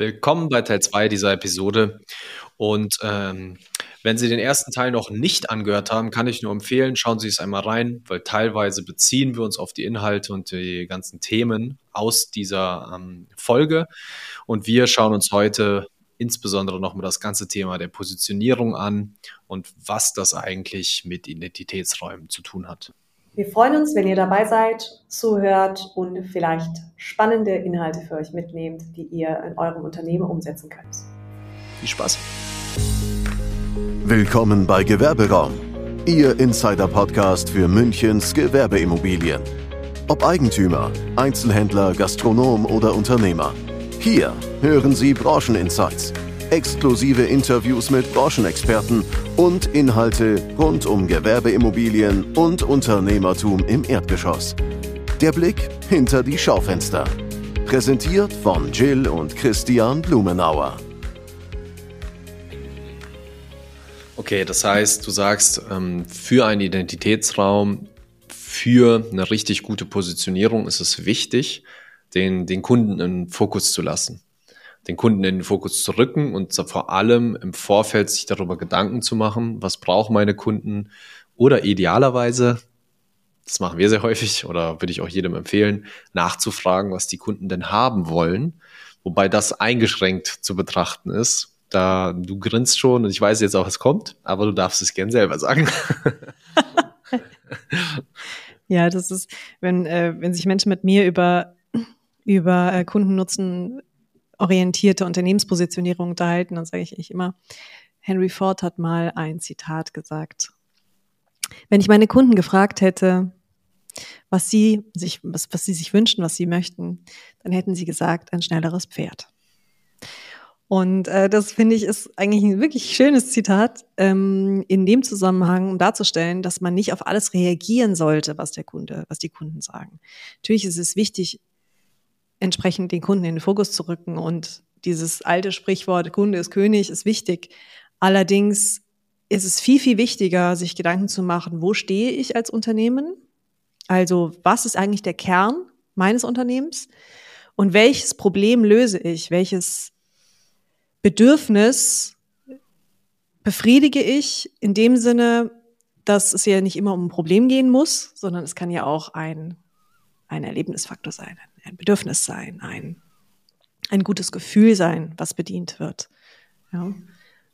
Willkommen bei Teil 2 dieser Episode. Und ähm, wenn Sie den ersten Teil noch nicht angehört haben, kann ich nur empfehlen, schauen Sie es einmal rein, weil teilweise beziehen wir uns auf die Inhalte und die ganzen Themen aus dieser ähm, Folge. Und wir schauen uns heute insbesondere nochmal das ganze Thema der Positionierung an und was das eigentlich mit Identitätsräumen zu tun hat. Wir freuen uns, wenn ihr dabei seid, zuhört und vielleicht spannende Inhalte für euch mitnehmt, die ihr in eurem Unternehmen umsetzen könnt. Viel Spaß. Willkommen bei Gewerberaum, Ihr Insider-Podcast für Münchens Gewerbeimmobilien. Ob Eigentümer, Einzelhändler, Gastronom oder Unternehmer. Hier hören Sie Brancheninsights exklusive Interviews mit Branchenexperten und Inhalte rund um Gewerbeimmobilien und Unternehmertum im Erdgeschoss. Der Blick hinter die Schaufenster. Präsentiert von Jill und Christian Blumenauer. Okay, das heißt, du sagst, ähm, für einen Identitätsraum, für eine richtig gute Positionierung ist es wichtig, den, den Kunden in Fokus zu lassen den Kunden in den Fokus zu rücken und vor allem im Vorfeld sich darüber Gedanken zu machen, was brauchen meine Kunden oder idealerweise, das machen wir sehr häufig oder würde ich auch jedem empfehlen, nachzufragen, was die Kunden denn haben wollen, wobei das eingeschränkt zu betrachten ist. Da du grinst schon und ich weiß jetzt auch, was kommt, aber du darfst es gern selber sagen. ja, das ist, wenn, äh, wenn sich Menschen mit mir über über äh, Kundennutzen orientierte Unternehmenspositionierung unterhalten, dann sage ich, ich immer, Henry Ford hat mal ein Zitat gesagt. Wenn ich meine Kunden gefragt hätte, was sie sich, was, was sie sich wünschen, was sie möchten, dann hätten sie gesagt, ein schnelleres Pferd. Und äh, das finde ich ist eigentlich ein wirklich schönes Zitat ähm, in dem Zusammenhang, um darzustellen, dass man nicht auf alles reagieren sollte, was der Kunde, was die Kunden sagen. Natürlich ist es wichtig, entsprechend den Kunden in den Fokus zu rücken. Und dieses alte Sprichwort, Kunde ist König, ist wichtig. Allerdings ist es viel, viel wichtiger, sich Gedanken zu machen, wo stehe ich als Unternehmen? Also was ist eigentlich der Kern meines Unternehmens? Und welches Problem löse ich? Welches Bedürfnis befriedige ich in dem Sinne, dass es ja nicht immer um ein Problem gehen muss, sondern es kann ja auch ein, ein Erlebnisfaktor sein, ein Bedürfnis sein, ein, ein gutes Gefühl sein, was bedient wird. Ja?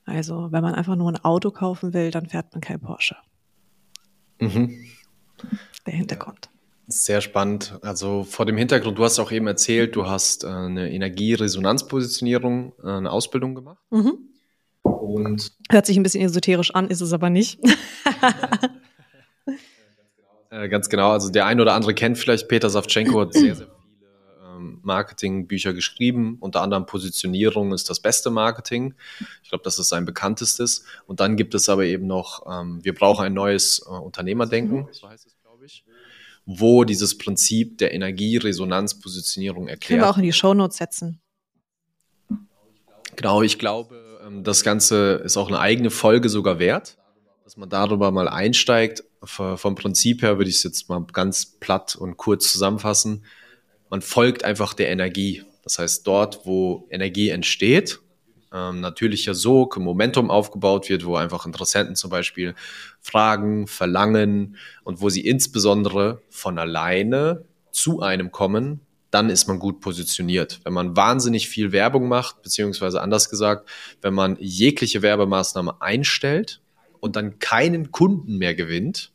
Also, wenn man einfach nur ein Auto kaufen will, dann fährt man kein Porsche. Mhm. Der Hintergrund. Sehr spannend. Also vor dem Hintergrund, du hast auch eben erzählt, du hast äh, eine Energieresonanzpositionierung, äh, eine Ausbildung gemacht. Mhm. Und Hört sich ein bisschen esoterisch an, ist es aber nicht. äh, ganz genau. Also der ein oder andere kennt vielleicht Peter Savchenko, hat sehr, sehr Marketingbücher geschrieben. Unter anderem Positionierung ist das beste Marketing. Ich glaube, das ist sein bekanntestes. Und dann gibt es aber eben noch, ähm, wir brauchen ein neues äh, Unternehmerdenken, so heißt es, glaube ich, wo dieses Prinzip der Energieresonanzpositionierung erklärt. Können wir auch in die Shownotes setzen. Genau, ich glaube, ähm, das Ganze ist auch eine eigene Folge sogar wert, dass man darüber mal einsteigt. Vom Prinzip her würde ich es jetzt mal ganz platt und kurz zusammenfassen man folgt einfach der Energie. Das heißt, dort, wo Energie entsteht, ähm, natürlicher Sog, Momentum aufgebaut wird, wo einfach Interessenten zum Beispiel fragen, verlangen und wo sie insbesondere von alleine zu einem kommen, dann ist man gut positioniert. Wenn man wahnsinnig viel Werbung macht, beziehungsweise anders gesagt, wenn man jegliche Werbemaßnahme einstellt und dann keinen Kunden mehr gewinnt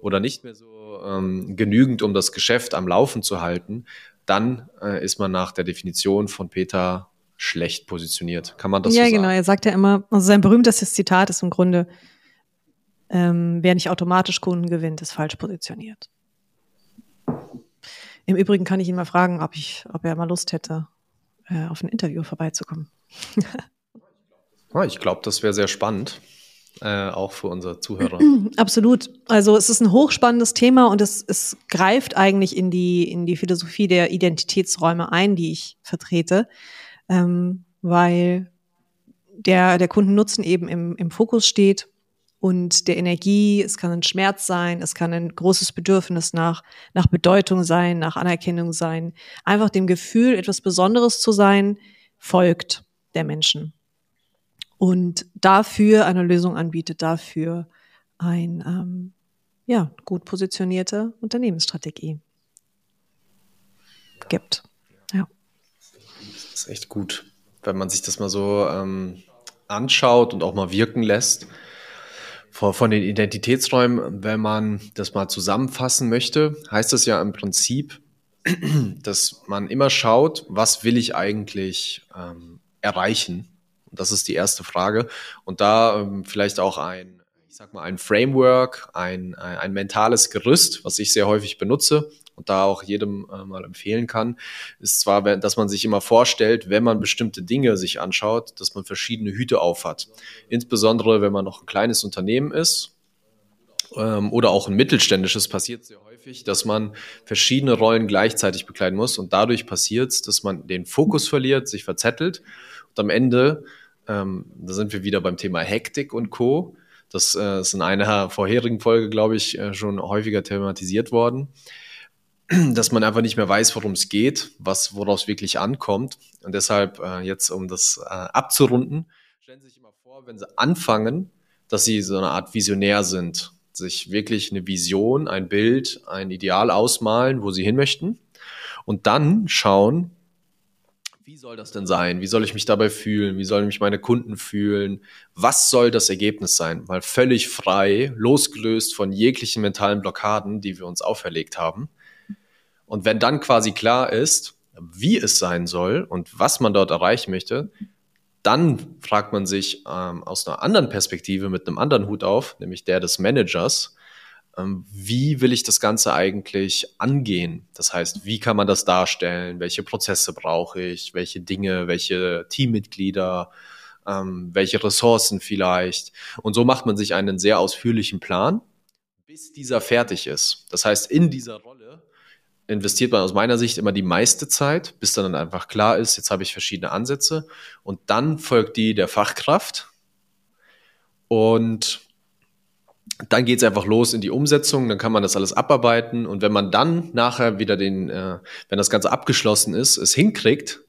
oder nicht mehr so ähm, genügend, um das Geschäft am Laufen zu halten, dann äh, ist man nach der Definition von Peter schlecht positioniert. Kann man das ja, so sagen? Ja, genau. Er sagt ja immer, also sein berühmtestes Zitat ist im Grunde, ähm, wer nicht automatisch Kunden gewinnt, ist falsch positioniert. Im Übrigen kann ich ihn mal fragen, ob, ich, ob er mal Lust hätte, äh, auf ein Interview vorbeizukommen. Ah, ich glaube, das wäre sehr spannend äh, auch für unsere Zuhörer. Absolut. Also es ist ein hochspannendes Thema und es, es greift eigentlich in die, in die Philosophie der Identitätsräume ein, die ich vertrete, ähm, weil der, der Kundennutzen eben im, im Fokus steht und der Energie, es kann ein Schmerz sein, es kann ein großes Bedürfnis nach, nach Bedeutung sein, nach Anerkennung sein, einfach dem Gefühl, etwas Besonderes zu sein, folgt der Menschen und dafür eine Lösung anbietet, dafür ein ähm, ja, gut positionierte Unternehmensstrategie gibt. Ja. Das ist echt gut, wenn man sich das mal so ähm, anschaut und auch mal wirken lässt. Von, von den Identitätsräumen, wenn man das mal zusammenfassen möchte, heißt das ja im Prinzip, dass man immer schaut, was will ich eigentlich ähm, erreichen? Das ist die erste Frage. Und da ähm, vielleicht auch ein, ich sag mal, ein Framework, ein, ein, ein mentales Gerüst, was ich sehr häufig benutze und da auch jedem äh, mal empfehlen kann, ist zwar, dass man sich immer vorstellt, wenn man bestimmte Dinge sich anschaut, dass man verschiedene Hüte aufhat. Insbesondere, wenn man noch ein kleines Unternehmen ist ähm, oder auch ein mittelständisches, passiert sehr häufig, dass man verschiedene Rollen gleichzeitig bekleiden muss und dadurch passiert es, dass man den Fokus verliert, sich verzettelt und am Ende, ähm, da sind wir wieder beim Thema Hektik und Co., das äh, ist in einer vorherigen Folge, glaube ich, äh, schon häufiger thematisiert worden, dass man einfach nicht mehr weiß, worum es geht, was, woraus es wirklich ankommt. Und deshalb äh, jetzt, um das äh, abzurunden, stellen Sie sich immer vor, wenn Sie anfangen, dass Sie so eine Art Visionär sind, sich wirklich eine Vision, ein Bild, ein Ideal ausmalen, wo Sie hin möchten und dann schauen, wie soll das denn sein? Wie soll ich mich dabei fühlen? Wie sollen mich meine Kunden fühlen? Was soll das Ergebnis sein? Weil völlig frei, losgelöst von jeglichen mentalen Blockaden, die wir uns auferlegt haben. Und wenn dann quasi klar ist, wie es sein soll und was man dort erreichen möchte, dann fragt man sich ähm, aus einer anderen Perspektive mit einem anderen Hut auf, nämlich der des Managers, wie will ich das Ganze eigentlich angehen? Das heißt, wie kann man das darstellen? Welche Prozesse brauche ich? Welche Dinge? Welche Teammitglieder? Ähm, welche Ressourcen vielleicht? Und so macht man sich einen sehr ausführlichen Plan, bis dieser fertig ist. Das heißt, in dieser Rolle investiert man aus meiner Sicht immer die meiste Zeit, bis dann einfach klar ist, jetzt habe ich verschiedene Ansätze und dann folgt die der Fachkraft und dann geht es einfach los in die Umsetzung, dann kann man das alles abarbeiten und wenn man dann nachher wieder den, äh, wenn das Ganze abgeschlossen ist, es hinkriegt,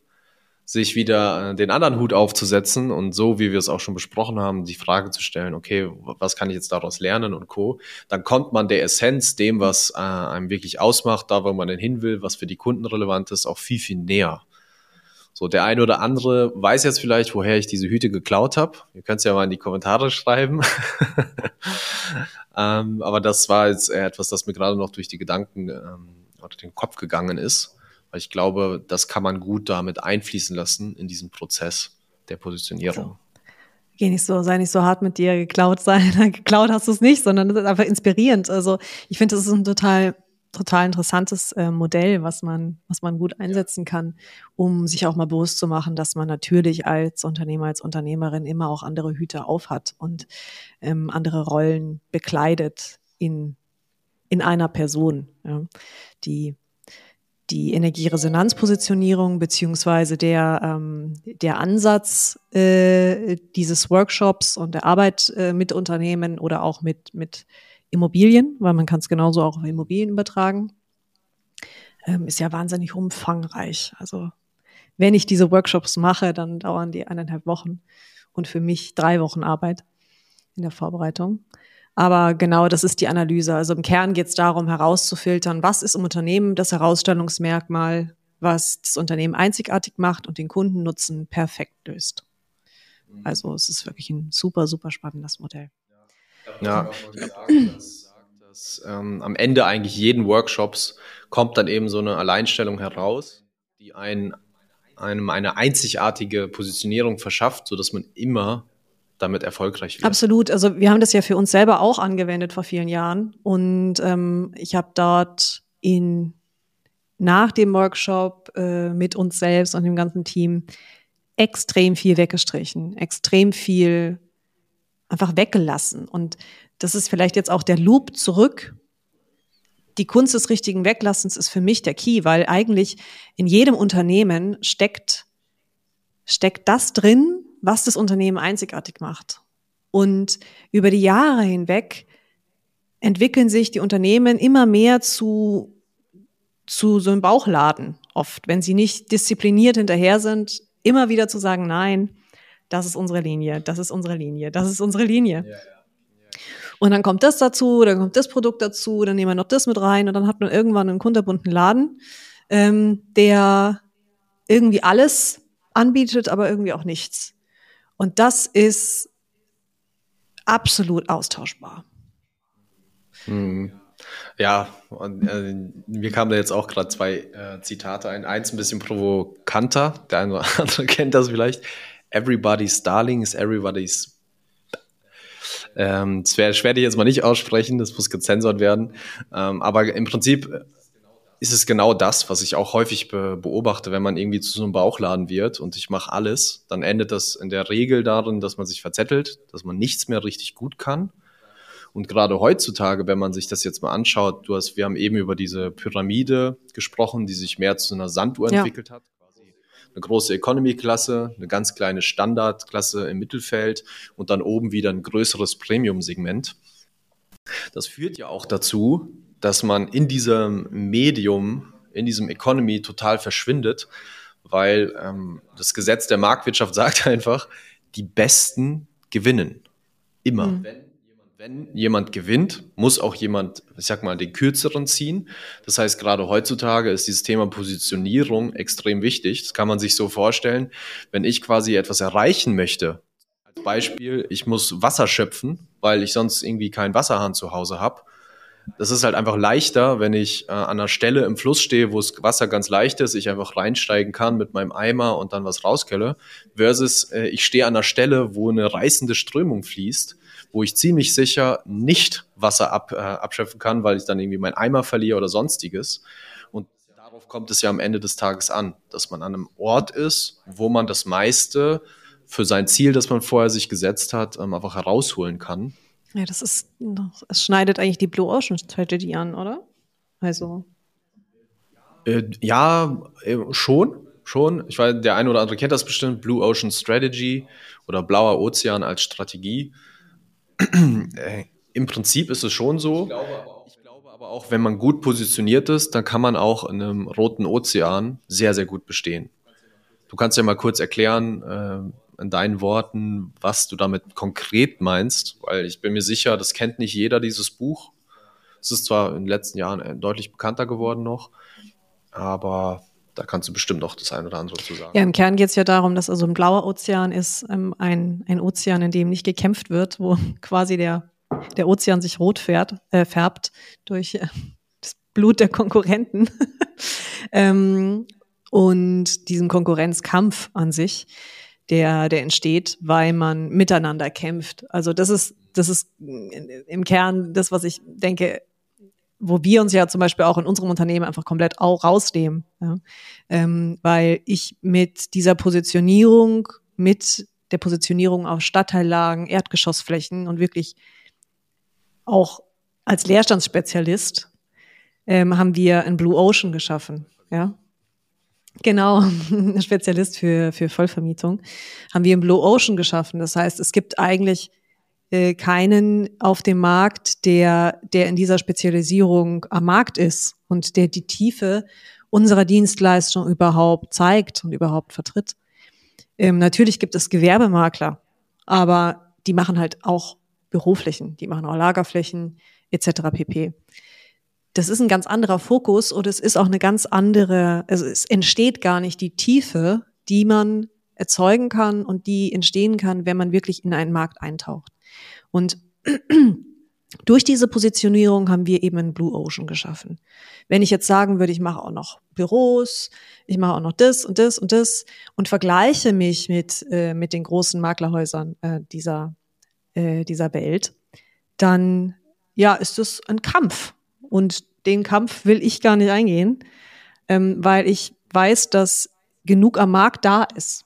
sich wieder äh, den anderen Hut aufzusetzen und so, wie wir es auch schon besprochen haben, die Frage zu stellen, okay, was kann ich jetzt daraus lernen und co., dann kommt man der Essenz, dem, was äh, einem wirklich ausmacht, da, wo man denn hin will, was für die Kunden relevant ist, auch viel, viel näher. So, der eine oder andere weiß jetzt vielleicht, woher ich diese Hüte geklaut habe. Ihr könnt es ja mal in die Kommentare schreiben. ähm, aber das war jetzt etwas, das mir gerade noch durch die Gedanken ähm, oder den Kopf gegangen ist. Weil ich glaube, das kann man gut damit einfließen lassen in diesen Prozess der Positionierung. So. Geh nicht so, sei nicht so hart mit dir, geklaut sein. geklaut hast du es nicht, sondern es ist einfach inspirierend. Also ich finde, das ist ein total total interessantes äh, Modell, was man, was man gut einsetzen kann, um sich auch mal bewusst zu machen, dass man natürlich als Unternehmer, als Unternehmerin immer auch andere Hüte aufhat und ähm, andere Rollen bekleidet in, in einer Person. Ja. Die, die Energieresonanzpositionierung beziehungsweise der, ähm, der Ansatz äh, dieses Workshops und der Arbeit äh, mit Unternehmen oder auch mit, mit Immobilien, weil man kann es genauso auch auf Immobilien übertragen, ähm, ist ja wahnsinnig umfangreich. Also wenn ich diese Workshops mache, dann dauern die eineinhalb Wochen und für mich drei Wochen Arbeit in der Vorbereitung. Aber genau das ist die Analyse. Also im Kern geht es darum, herauszufiltern, was ist im Unternehmen das Herausstellungsmerkmal, was das Unternehmen einzigartig macht und den Kundennutzen perfekt löst. Also es ist wirklich ein super, super spannendes Modell. Ja, dass, dass ähm, am Ende eigentlich jeden Workshops kommt dann eben so eine Alleinstellung heraus, die ein, einem eine einzigartige Positionierung verschafft, sodass man immer damit erfolgreich wird. Absolut. Also wir haben das ja für uns selber auch angewendet vor vielen Jahren. Und ähm, ich habe dort in nach dem Workshop äh, mit uns selbst und dem ganzen Team extrem viel weggestrichen, extrem viel einfach weggelassen. Und das ist vielleicht jetzt auch der Loop zurück. Die Kunst des richtigen Weglassens ist für mich der Key, weil eigentlich in jedem Unternehmen steckt, steckt das drin, was das Unternehmen einzigartig macht. Und über die Jahre hinweg entwickeln sich die Unternehmen immer mehr zu, zu so einem Bauchladen oft. Wenn sie nicht diszipliniert hinterher sind, immer wieder zu sagen, nein, das ist unsere Linie, das ist unsere Linie, das ist unsere Linie. Ja, ja. Und dann kommt das dazu, dann kommt das Produkt dazu, dann nehmen wir noch das mit rein und dann hat man irgendwann einen kunterbunten Laden, ähm, der irgendwie alles anbietet, aber irgendwie auch nichts. Und das ist absolut austauschbar. Hm. Ja, und, äh, mir kamen da jetzt auch gerade zwei äh, Zitate ein. Eins ein bisschen provokanter, der eine oder andere kennt das vielleicht. Everybody's Darling is everybody's ähm, das, werde ich jetzt mal nicht aussprechen, das muss gezensert werden. Ähm, aber im Prinzip ist es genau das, was ich auch häufig be beobachte, wenn man irgendwie zu so einem Bauchladen wird und ich mache alles, dann endet das in der Regel darin, dass man sich verzettelt, dass man nichts mehr richtig gut kann. Und gerade heutzutage, wenn man sich das jetzt mal anschaut, du hast, wir haben eben über diese Pyramide gesprochen, die sich mehr zu einer Sanduhr ja. entwickelt hat eine große Economy-Klasse, eine ganz kleine Standard-Klasse im Mittelfeld und dann oben wieder ein größeres Premium-Segment. Das führt ja auch dazu, dass man in diesem Medium, in diesem Economy total verschwindet, weil ähm, das Gesetz der Marktwirtschaft sagt einfach, die Besten gewinnen. Immer. Mhm. Wenn wenn jemand gewinnt, muss auch jemand, ich sag mal, den kürzeren ziehen. Das heißt, gerade heutzutage ist dieses Thema Positionierung extrem wichtig. Das kann man sich so vorstellen. Wenn ich quasi etwas erreichen möchte, als Beispiel, ich muss Wasser schöpfen, weil ich sonst irgendwie keinen Wasserhahn zu Hause habe. Das ist halt einfach leichter, wenn ich äh, an einer Stelle im Fluss stehe, wo das Wasser ganz leicht ist, ich einfach reinsteigen kann mit meinem Eimer und dann was rauskelle, versus äh, ich stehe an einer Stelle, wo eine reißende Strömung fließt wo ich ziemlich sicher nicht Wasser ab, äh, abschöpfen kann, weil ich dann irgendwie meinen Eimer verliere oder sonstiges. Und darauf kommt es ja am Ende des Tages an, dass man an einem Ort ist, wo man das meiste für sein Ziel, das man vorher sich gesetzt hat, ähm, einfach herausholen kann. Ja, das ist, es schneidet eigentlich die Blue Ocean Strategy an, oder? Also. Äh, ja, äh, schon, schon. Ich weiß, der eine oder andere kennt das bestimmt, Blue Ocean Strategy oder Blauer Ozean als Strategie. Äh, Im Prinzip ist es schon so. Ich glaube, auch, ich glaube aber auch, wenn man gut positioniert ist, dann kann man auch in einem roten Ozean sehr, sehr gut bestehen. Du kannst ja mal kurz erklären, äh, in deinen Worten, was du damit konkret meinst, weil ich bin mir sicher, das kennt nicht jeder, dieses Buch. Es ist zwar in den letzten Jahren äh, deutlich bekannter geworden noch, aber da kannst du bestimmt noch das ein oder andere zu sagen. Ja, im Kern geht es ja darum, dass also ein blauer Ozean ist ähm, ein, ein Ozean, in dem nicht gekämpft wird, wo quasi der, der Ozean sich rot fährt, äh, färbt durch äh, das Blut der Konkurrenten. ähm, und diesen Konkurrenzkampf an sich, der, der entsteht, weil man miteinander kämpft. Also das ist, das ist im Kern das, was ich denke, wo wir uns ja zum Beispiel auch in unserem Unternehmen einfach komplett auch rausnehmen. Ja? Ähm, weil ich mit dieser Positionierung, mit der Positionierung auf Stadtteillagen, Erdgeschossflächen und wirklich auch als Leerstandsspezialist ähm, haben wir ein Blue Ocean geschaffen. Ja, Genau, Spezialist für, für Vollvermietung, haben wir ein Blue Ocean geschaffen. Das heißt, es gibt eigentlich äh, keinen auf dem Markt, der, der in dieser Spezialisierung am Markt ist und der die Tiefe unserer Dienstleistung überhaupt zeigt und überhaupt vertritt. Ähm, natürlich gibt es Gewerbemakler, aber die machen halt auch Büroflächen, die machen auch Lagerflächen etc. pp. Das ist ein ganz anderer Fokus und es ist auch eine ganz andere, also es entsteht gar nicht die Tiefe, die man erzeugen kann und die entstehen kann, wenn man wirklich in einen Markt eintaucht. Und durch diese Positionierung haben wir eben einen Blue Ocean geschaffen. Wenn ich jetzt sagen würde, ich mache auch noch Büros, ich mache auch noch das und das und das und vergleiche mich mit, äh, mit den großen Maklerhäusern äh, dieser, äh, dieser Welt, dann ja, ist es ein Kampf. Und den Kampf will ich gar nicht eingehen, ähm, weil ich weiß, dass genug am Markt da ist.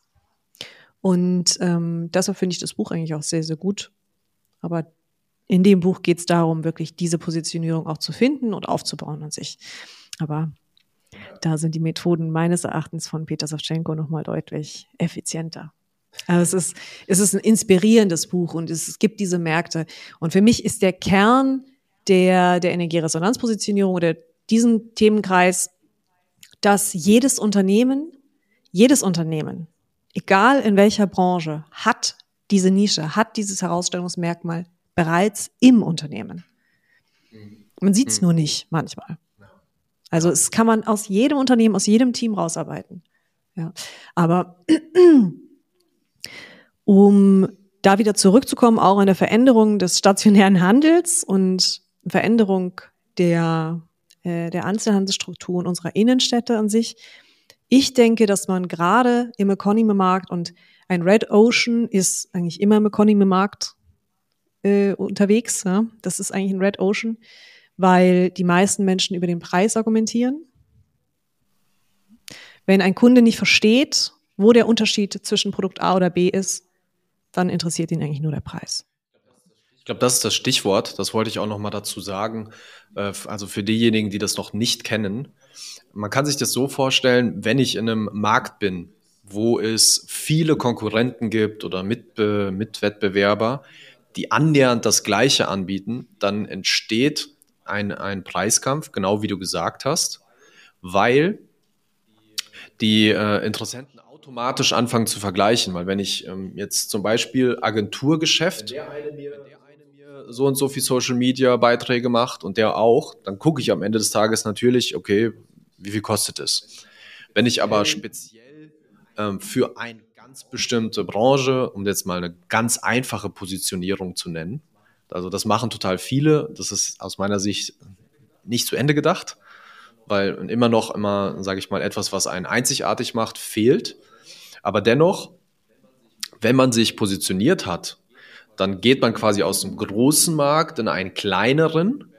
Und ähm, deshalb finde ich das Buch eigentlich auch sehr, sehr gut, aber in dem Buch geht es darum, wirklich diese Positionierung auch zu finden und aufzubauen an sich. Aber da sind die Methoden meines Erachtens von Peter Savchenko nochmal deutlich effizienter. Also es ist, es ist ein inspirierendes Buch und es, es gibt diese Märkte. Und für mich ist der Kern der, der Energieresonanzpositionierung oder diesen Themenkreis, dass jedes Unternehmen, jedes Unternehmen egal in welcher Branche, hat diese Nische, hat dieses Herausstellungsmerkmal bereits im Unternehmen. Man sieht es mhm. nur nicht manchmal. Also es kann man aus jedem Unternehmen, aus jedem Team rausarbeiten. Ja. Aber um da wieder zurückzukommen, auch in der Veränderung des stationären Handels und Veränderung der, äh, der Einzelhandelsstrukturen unserer Innenstädte an sich. Ich denke, dass man gerade im Economy-Markt und ein Red Ocean ist eigentlich immer im Economy-Markt äh, unterwegs. Ja? Das ist eigentlich ein Red Ocean, weil die meisten Menschen über den Preis argumentieren. Wenn ein Kunde nicht versteht, wo der Unterschied zwischen Produkt A oder B ist, dann interessiert ihn eigentlich nur der Preis. Ich glaube, das ist das Stichwort. Das wollte ich auch noch mal dazu sagen. Äh, also für diejenigen, die das noch nicht kennen. Man kann sich das so vorstellen, wenn ich in einem Markt bin, wo es viele Konkurrenten gibt oder Mitbe Mitwettbewerber, die annähernd das Gleiche anbieten, dann entsteht ein, ein Preiskampf, genau wie du gesagt hast, weil die äh, Interessenten automatisch anfangen zu vergleichen. Weil wenn ich ähm, jetzt zum Beispiel Agenturgeschäft, wenn der eine mir, so und so viel Social Media Beiträge macht und der auch, dann gucke ich am Ende des Tages natürlich, okay, wie viel kostet es? Wenn ich aber speziell ähm, für eine ganz bestimmte Branche, um jetzt mal eine ganz einfache Positionierung zu nennen, also das machen total viele, das ist aus meiner Sicht nicht zu Ende gedacht, weil immer noch immer, sage ich mal, etwas, was einen einzigartig macht, fehlt. Aber dennoch, wenn man sich positioniert hat, dann geht man quasi aus dem großen Markt in einen kleineren.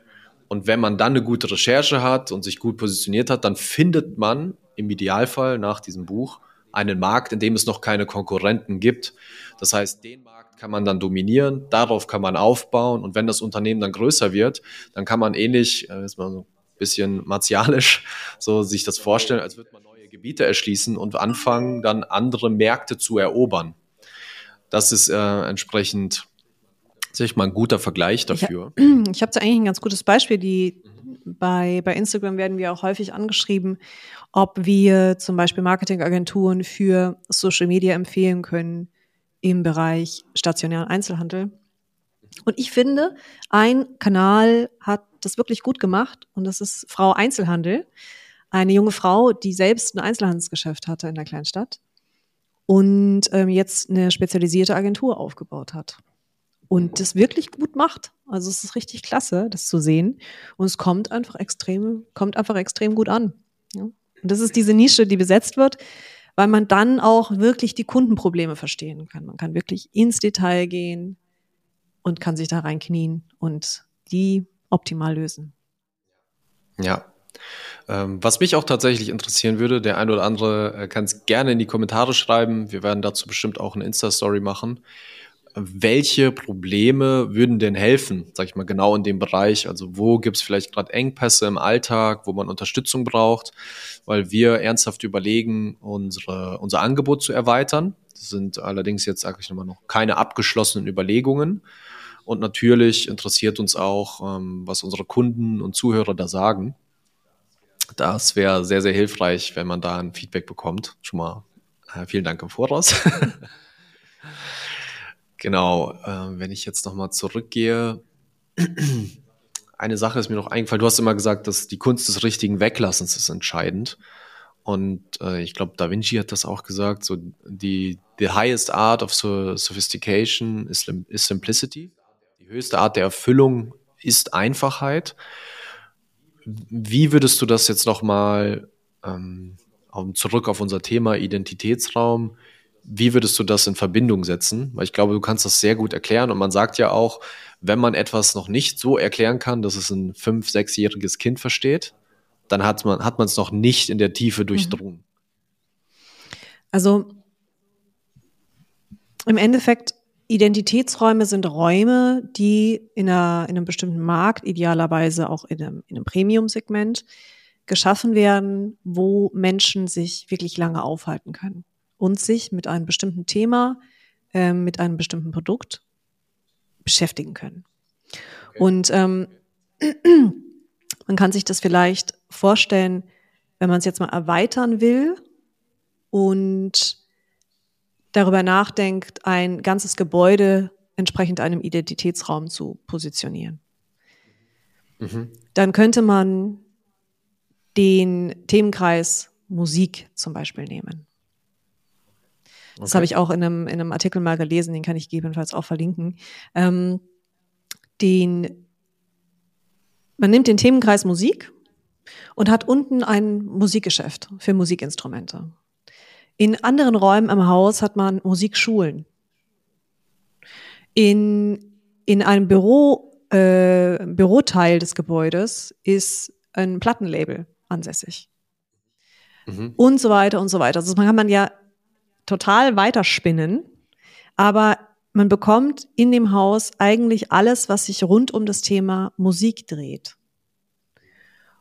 Und wenn man dann eine gute Recherche hat und sich gut positioniert hat, dann findet man im Idealfall nach diesem Buch einen Markt, in dem es noch keine Konkurrenten gibt. Das heißt, den Markt kann man dann dominieren, darauf kann man aufbauen und wenn das Unternehmen dann größer wird, dann kann man ähnlich, äh, jetzt mal so ein bisschen martialisch, so sich das vorstellen, als würde man neue Gebiete erschließen und anfangen, dann andere Märkte zu erobern. Das ist äh, entsprechend, sag ich mal, ein guter Vergleich dafür. Ich, ich habe da eigentlich ein ganz gutes Beispiel. Die bei, bei Instagram werden wir auch häufig angeschrieben, ob wir zum Beispiel Marketingagenturen für Social Media empfehlen können im Bereich stationären Einzelhandel. Und ich finde, ein Kanal hat das wirklich gut gemacht und das ist Frau Einzelhandel. Eine junge Frau, die selbst ein Einzelhandelsgeschäft hatte in der Kleinstadt und ähm, jetzt eine spezialisierte Agentur aufgebaut hat und das wirklich gut macht. Also es ist richtig klasse, das zu sehen. Und es kommt einfach extrem, kommt einfach extrem gut an. Ja? Und das ist diese Nische, die besetzt wird, weil man dann auch wirklich die Kundenprobleme verstehen kann. Man kann wirklich ins Detail gehen und kann sich da reinknien und die optimal lösen. Ja, was mich auch tatsächlich interessieren würde, der ein oder andere äh, kann es gerne in die Kommentare schreiben. Wir werden dazu bestimmt auch eine Insta-Story machen. Welche Probleme würden denn helfen, sag ich mal, genau in dem Bereich? Also wo gibt es vielleicht gerade Engpässe im Alltag, wo man Unterstützung braucht? Weil wir ernsthaft überlegen, unsere, unser Angebot zu erweitern. Das sind allerdings jetzt, sage ich nochmal, noch keine abgeschlossenen Überlegungen. Und natürlich interessiert uns auch, ähm, was unsere Kunden und Zuhörer da sagen. Das wäre sehr, sehr hilfreich, wenn man da ein Feedback bekommt. Schon mal äh, vielen Dank im Voraus. genau, äh, wenn ich jetzt nochmal zurückgehe. Eine Sache ist mir noch eingefallen. Du hast immer gesagt, dass die Kunst des richtigen Weglassens ist entscheidend. Und äh, ich glaube, Da Vinci hat das auch gesagt. So die the highest art of sophistication is, is simplicity. Die höchste Art der Erfüllung ist Einfachheit. Wie würdest du das jetzt nochmal ähm, zurück auf unser Thema Identitätsraum? Wie würdest du das in Verbindung setzen? Weil ich glaube, du kannst das sehr gut erklären und man sagt ja auch, wenn man etwas noch nicht so erklären kann, dass es ein fünf-, sechsjähriges Kind versteht, dann hat man hat man es noch nicht in der Tiefe mhm. durchdrungen. Also im Endeffekt Identitätsräume sind Räume, die in, einer, in einem bestimmten Markt, idealerweise auch in einem, in einem Premium-Segment, geschaffen werden, wo Menschen sich wirklich lange aufhalten können und sich mit einem bestimmten Thema, äh, mit einem bestimmten Produkt beschäftigen können. Okay. Und ähm, man kann sich das vielleicht vorstellen, wenn man es jetzt mal erweitern will und darüber nachdenkt, ein ganzes Gebäude entsprechend einem Identitätsraum zu positionieren. Mhm. Dann könnte man den Themenkreis Musik zum Beispiel nehmen. Das okay. habe ich auch in einem, in einem Artikel mal gelesen, den kann ich gegebenenfalls auch verlinken. Ähm, den, man nimmt den Themenkreis Musik und hat unten ein Musikgeschäft für Musikinstrumente. In anderen Räumen im Haus hat man Musikschulen. In, in einem Büro, äh, Büroteil des Gebäudes ist ein Plattenlabel ansässig. Mhm. Und so weiter und so weiter. Also man kann man ja total weiterspinnen, aber man bekommt in dem Haus eigentlich alles, was sich rund um das Thema Musik dreht.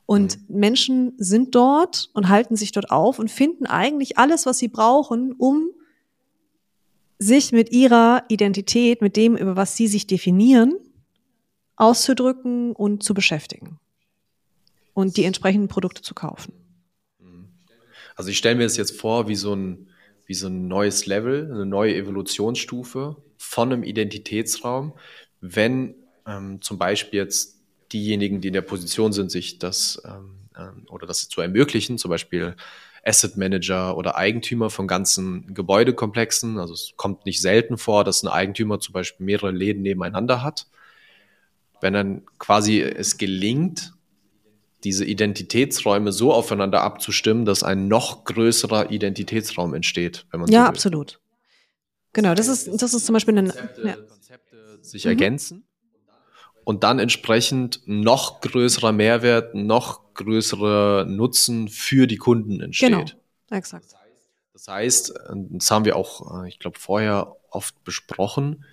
Und mhm. Menschen sind dort und halten sich dort auf und finden eigentlich alles, was sie brauchen, um sich mit ihrer Identität, mit dem, über was sie sich definieren, auszudrücken und zu beschäftigen. Und die entsprechenden Produkte zu kaufen. Mhm. Also ich stelle mir das jetzt vor wie so ein wie so ein neues Level, eine neue Evolutionsstufe von einem Identitätsraum, wenn ähm, zum Beispiel jetzt diejenigen, die in der Position sind, sich das ähm, äh, oder das zu ermöglichen, zum Beispiel Asset Manager oder Eigentümer von ganzen Gebäudekomplexen. Also es kommt nicht selten vor, dass ein Eigentümer zum Beispiel mehrere Läden nebeneinander hat. Wenn dann quasi es gelingt, diese Identitätsräume so aufeinander abzustimmen, dass ein noch größerer Identitätsraum entsteht, wenn man Ja, so absolut. Genau, das ist, das ist zum Beispiel ein Konzepte, ja. Konzepte sich mhm. ergänzen und dann entsprechend noch größerer Mehrwert, noch größere Nutzen für die Kunden entsteht. Genau, exakt. Das heißt, das haben wir auch, äh, ich glaube, vorher oft besprochen,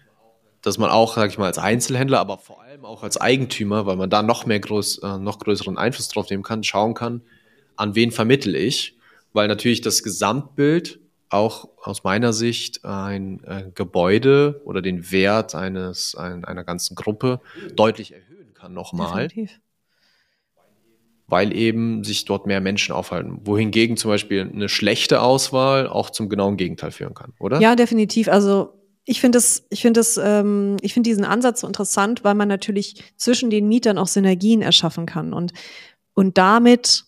dass man auch, sage ich mal, als Einzelhändler, aber vor allem auch als Eigentümer, weil man da noch mehr groß, äh, noch größeren Einfluss drauf nehmen kann, schauen kann, an wen vermittel ich, weil natürlich das Gesamtbild auch aus meiner Sicht ein äh, Gebäude oder den Wert eines ein, einer ganzen Gruppe deutlich erhöhen kann nochmal. Definitiv. Weil eben sich dort mehr Menschen aufhalten. Wohingegen zum Beispiel eine schlechte Auswahl auch zum genauen Gegenteil führen kann, oder? Ja, definitiv. Also ich finde es, ich finde es, ähm, ich finde diesen Ansatz so interessant, weil man natürlich zwischen den Mietern auch Synergien erschaffen kann und und damit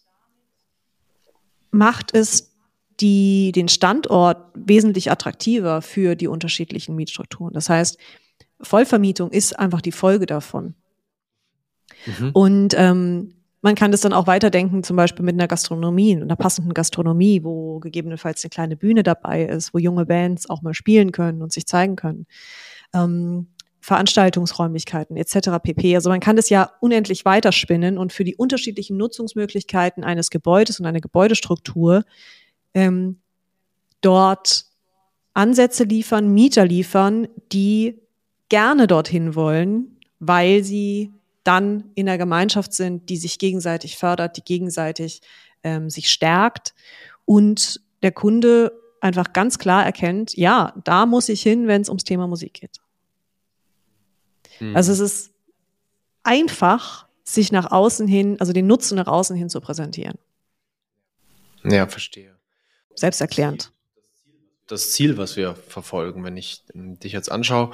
macht es die, den Standort wesentlich attraktiver für die unterschiedlichen Mietstrukturen. Das heißt, Vollvermietung ist einfach die Folge davon. Mhm. Und ähm, man kann das dann auch weiterdenken, zum Beispiel mit einer Gastronomie, einer passenden Gastronomie, wo gegebenenfalls eine kleine Bühne dabei ist, wo junge Bands auch mal spielen können und sich zeigen können. Ähm, Veranstaltungsräumlichkeiten etc. pp. Also man kann das ja unendlich weiterspinnen und für die unterschiedlichen Nutzungsmöglichkeiten eines Gebäudes und einer Gebäudestruktur ähm, dort Ansätze liefern, Mieter liefern, die gerne dorthin wollen, weil sie dann in der Gemeinschaft sind, die sich gegenseitig fördert, die gegenseitig ähm, sich stärkt und der Kunde einfach ganz klar erkennt, ja, da muss ich hin, wenn es ums Thema Musik geht. Mhm. Also es ist einfach, sich nach außen hin, also den Nutzen nach außen hin zu präsentieren. Ja, verstehe. Selbsterklärend. Das Ziel, was wir verfolgen, wenn ich dich jetzt anschaue,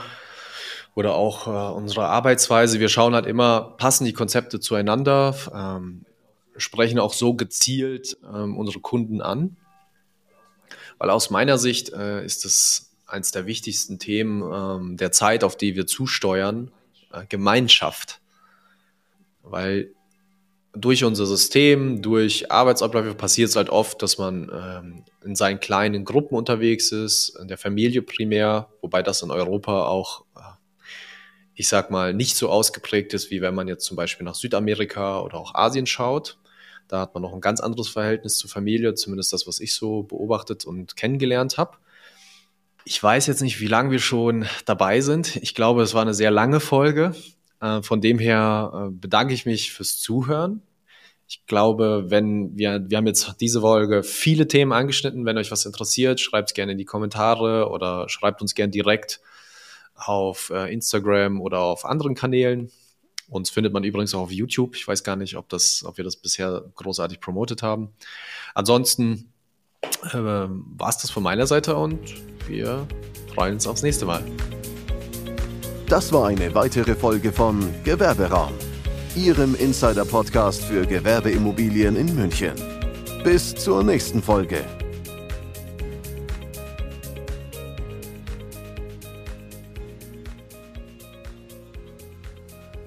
oder auch äh, unsere Arbeitsweise. Wir schauen halt immer, passen die Konzepte zueinander, ähm, sprechen auch so gezielt ähm, unsere Kunden an. Weil aus meiner Sicht äh, ist es eines der wichtigsten Themen ähm, der Zeit, auf die wir zusteuern, äh, Gemeinschaft. Weil durch unser System, durch Arbeitsabläufe passiert es halt oft, dass man ähm, in seinen kleinen Gruppen unterwegs ist, in der Familie primär, wobei das in Europa auch äh, ich sag mal, nicht so ausgeprägt ist, wie wenn man jetzt zum Beispiel nach Südamerika oder auch Asien schaut. Da hat man noch ein ganz anderes Verhältnis zur Familie, zumindest das, was ich so beobachtet und kennengelernt habe. Ich weiß jetzt nicht, wie lange wir schon dabei sind. Ich glaube, es war eine sehr lange Folge. Äh, von dem her äh, bedanke ich mich fürs Zuhören. Ich glaube, wenn wir, wir haben jetzt diese Folge viele Themen angeschnitten. Wenn euch was interessiert, schreibt es gerne in die Kommentare oder schreibt uns gerne direkt auf äh, Instagram oder auf anderen Kanälen. Uns findet man übrigens auch auf YouTube. Ich weiß gar nicht, ob, das, ob wir das bisher großartig promotet haben. Ansonsten äh, war es das von meiner Seite und wir freuen uns aufs nächste Mal. Das war eine weitere Folge von Gewerberaum, Ihrem Insider-Podcast für Gewerbeimmobilien in München. Bis zur nächsten Folge.